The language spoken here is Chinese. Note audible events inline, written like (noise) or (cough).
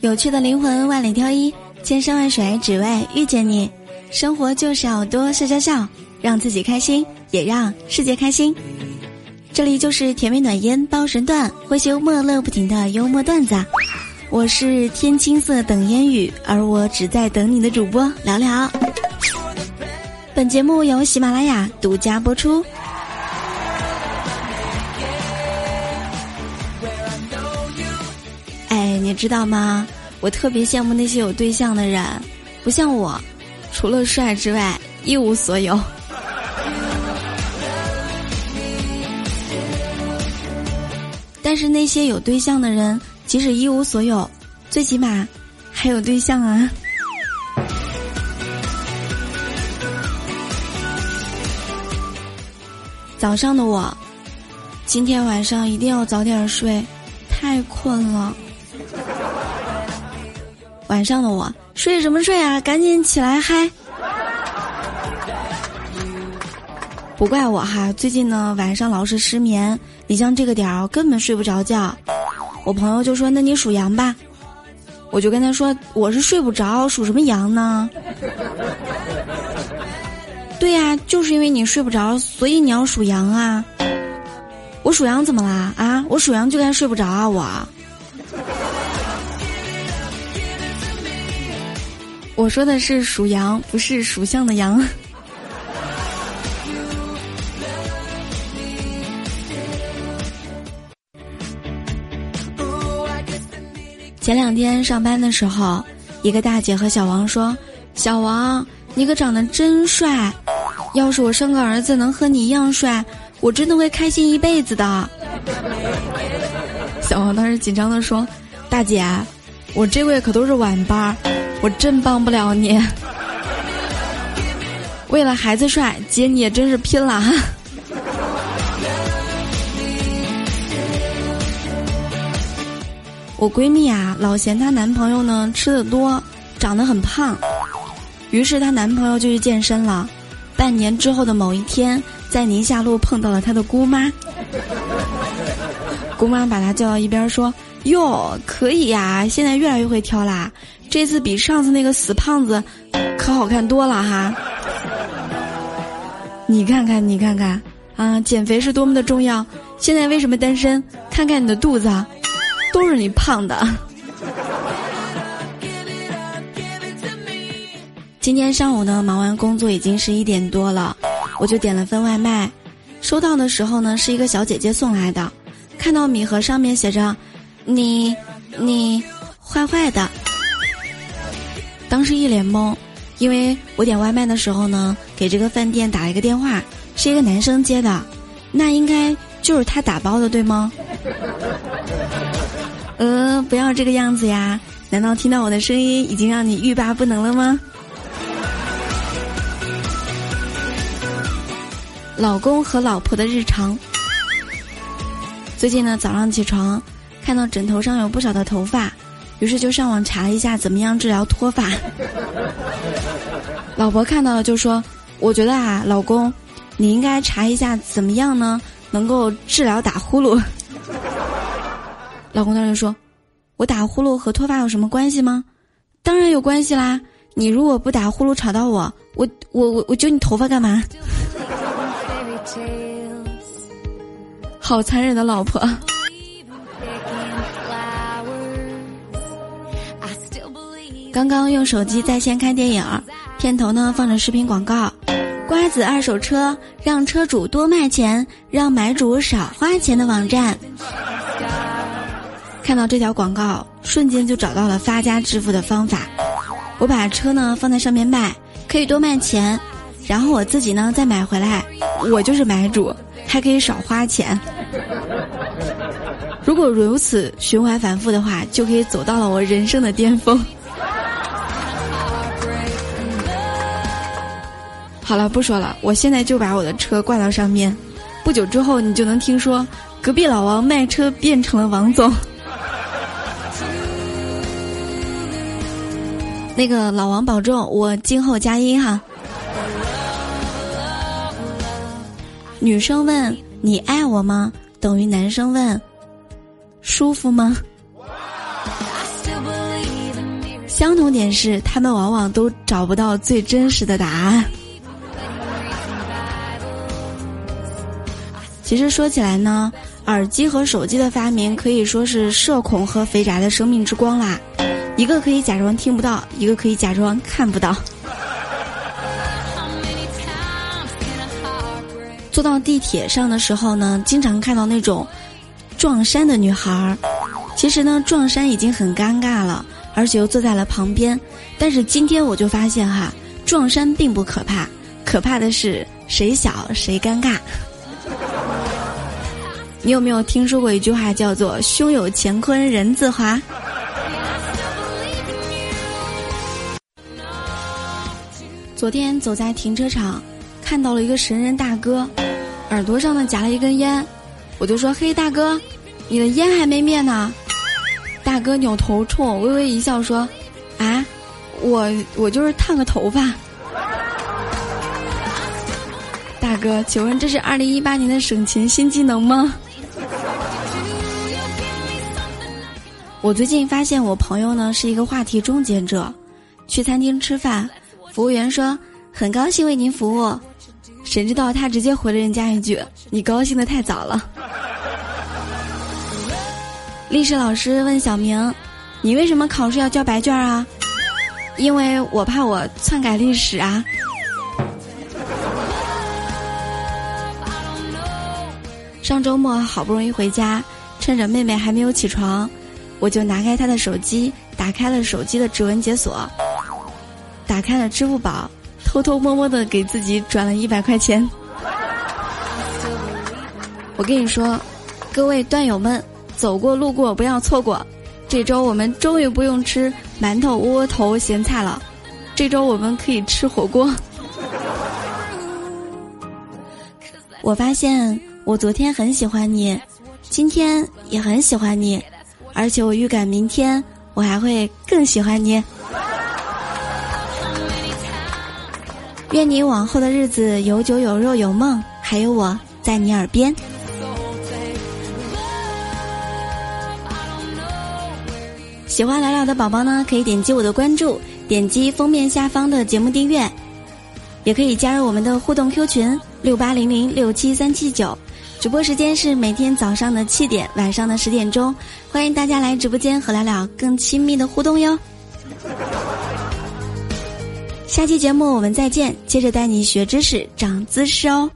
有趣的灵魂万里挑一，千山万水只为遇见你。生活就是要多笑笑笑，让自己开心，也让世界开心。这里就是甜美暖烟包神段，诙谐幽默乐不停的幽默段子。我是天青色等烟雨，而我只在等你的主播聊聊。本节目由喜马拉雅独家播出。哎，你知道吗？我特别羡慕那些有对象的人，不像我，除了帅之外一无所有。(laughs) 但是那些有对象的人，即使一无所有，最起码还有对象啊。(laughs) 早上的我，今天晚上一定要早点睡，太困了。晚上的我睡什么睡啊？赶紧起来嗨！不怪我哈，最近呢晚上老是失眠，你像这个点儿根本睡不着觉。我朋友就说：“那你数羊吧。”我就跟他说：“我是睡不着，数什么羊呢？”对呀，就是因为你睡不着，所以你要数羊啊。我属羊怎么啦？啊，我属羊就该睡不着啊我。我说的是属羊，不是属相的羊。(laughs) 前两天上班的时候，一个大姐和小王说：“小王，你可长得真帅，要是我生个儿子能和你一样帅，我真的会开心一辈子的。(laughs) ”小王当时紧张的说：“大姐，我这个月可都是晚班。”我真帮不了你，为了孩子帅，姐你也真是拼了哈！我闺蜜啊，老嫌她男朋友呢吃的多，长得很胖，于是她男朋友就去健身了。半年之后的某一天，在宁夏路碰到了她的姑妈，姑妈把她叫到一边说：“哟，可以呀，现在越来越会挑啦。”这次比上次那个死胖子可好看多了哈！你看看，你看看，啊，减肥是多么的重要！现在为什么单身？看看你的肚子，都是你胖的。今天上午呢，忙完工作已经十一点多了，我就点了份外卖。收到的时候呢，是一个小姐姐送来的，看到米盒上面写着“你你坏坏的”。当时一脸懵，因为我点外卖的时候呢，给这个饭店打了一个电话，是一个男生接的，那应该就是他打包的，对吗？呃，不要这个样子呀！难道听到我的声音已经让你欲罢不能了吗？老公和老婆的日常。最近呢，早上起床，看到枕头上有不少的头发。于是就上网查了一下怎么样治疗脱发。(laughs) 老婆看到了就说：“我觉得啊，老公，你应该查一下怎么样呢，能够治疗打呼噜。(laughs) ”老公当时说：“我打呼噜和脱发有什么关系吗？当然有关系啦！你如果不打呼噜吵到我，我我我我揪你头发干嘛？” (laughs) 好残忍的老婆。刚刚用手机在线看电影，片头呢放着视频广告，瓜子二手车让车主多卖钱，让买主少花钱的网站。看到这条广告，瞬间就找到了发家致富的方法。我把车呢放在上面卖，可以多卖钱，然后我自己呢再买回来，我就是买主，还可以少花钱。如果如此循环反复的话，就可以走到了我人生的巅峰。好了，不说了，我现在就把我的车挂到上面，不久之后你就能听说隔壁老王卖车变成了王总。(laughs) 那个老王保重，我今后加音哈。女生问你爱我吗？等于男生问舒服吗？相同点是，他们往往都找不到最真实的答案。其实说起来呢，耳机和手机的发明可以说是社恐和肥宅的生命之光啦。一个可以假装听不到，一个可以假装看不到。坐到地铁上的时候呢，经常看到那种撞衫的女孩儿。其实呢，撞衫已经很尴尬了，而且又坐在了旁边。但是今天我就发现哈，撞衫并不可怕，可怕的是谁小谁尴尬。你有没有听说过一句话叫做“胸有乾坤人自华”？昨天走在停车场，看到了一个神人大哥，耳朵上呢夹了一根烟，我就说：“嘿，大哥，你的烟还没灭呢。”大哥扭头冲我微微一笑，说：“啊，我我就是烫个头发。”大哥，请问这是二零一八年的省钱新技能吗？我最近发现我朋友呢是一个话题终结者，去餐厅吃饭，服务员说：“很高兴为您服务。”谁知道他直接回了人家一句：“你高兴的太早了。”历史老师问小明：“你为什么考试要交白卷啊？”“因为我怕我篡改历史啊。”上周末好不容易回家，趁着妹妹还没有起床，我就拿开他的手机，打开了手机的指纹解锁，打开了支付宝，偷偷摸摸的给自己转了一百块钱。我跟你说，各位段友们。走过路过不要错过，这周我们终于不用吃馒头窝窝头咸菜了，这周我们可以吃火锅。我发现我昨天很喜欢你，今天也很喜欢你，而且我预感明天我还会更喜欢你。愿你往后的日子有酒有肉有梦，还有我在你耳边。喜欢聊聊的宝宝呢，可以点击我的关注，点击封面下方的节目订阅，也可以加入我们的互动 Q 群六八零零六七三七九，直播时间是每天早上的七点，晚上的十点钟，欢迎大家来直播间和聊聊更亲密的互动哟。下期节目我们再见，接着带你学知识，长姿势哦。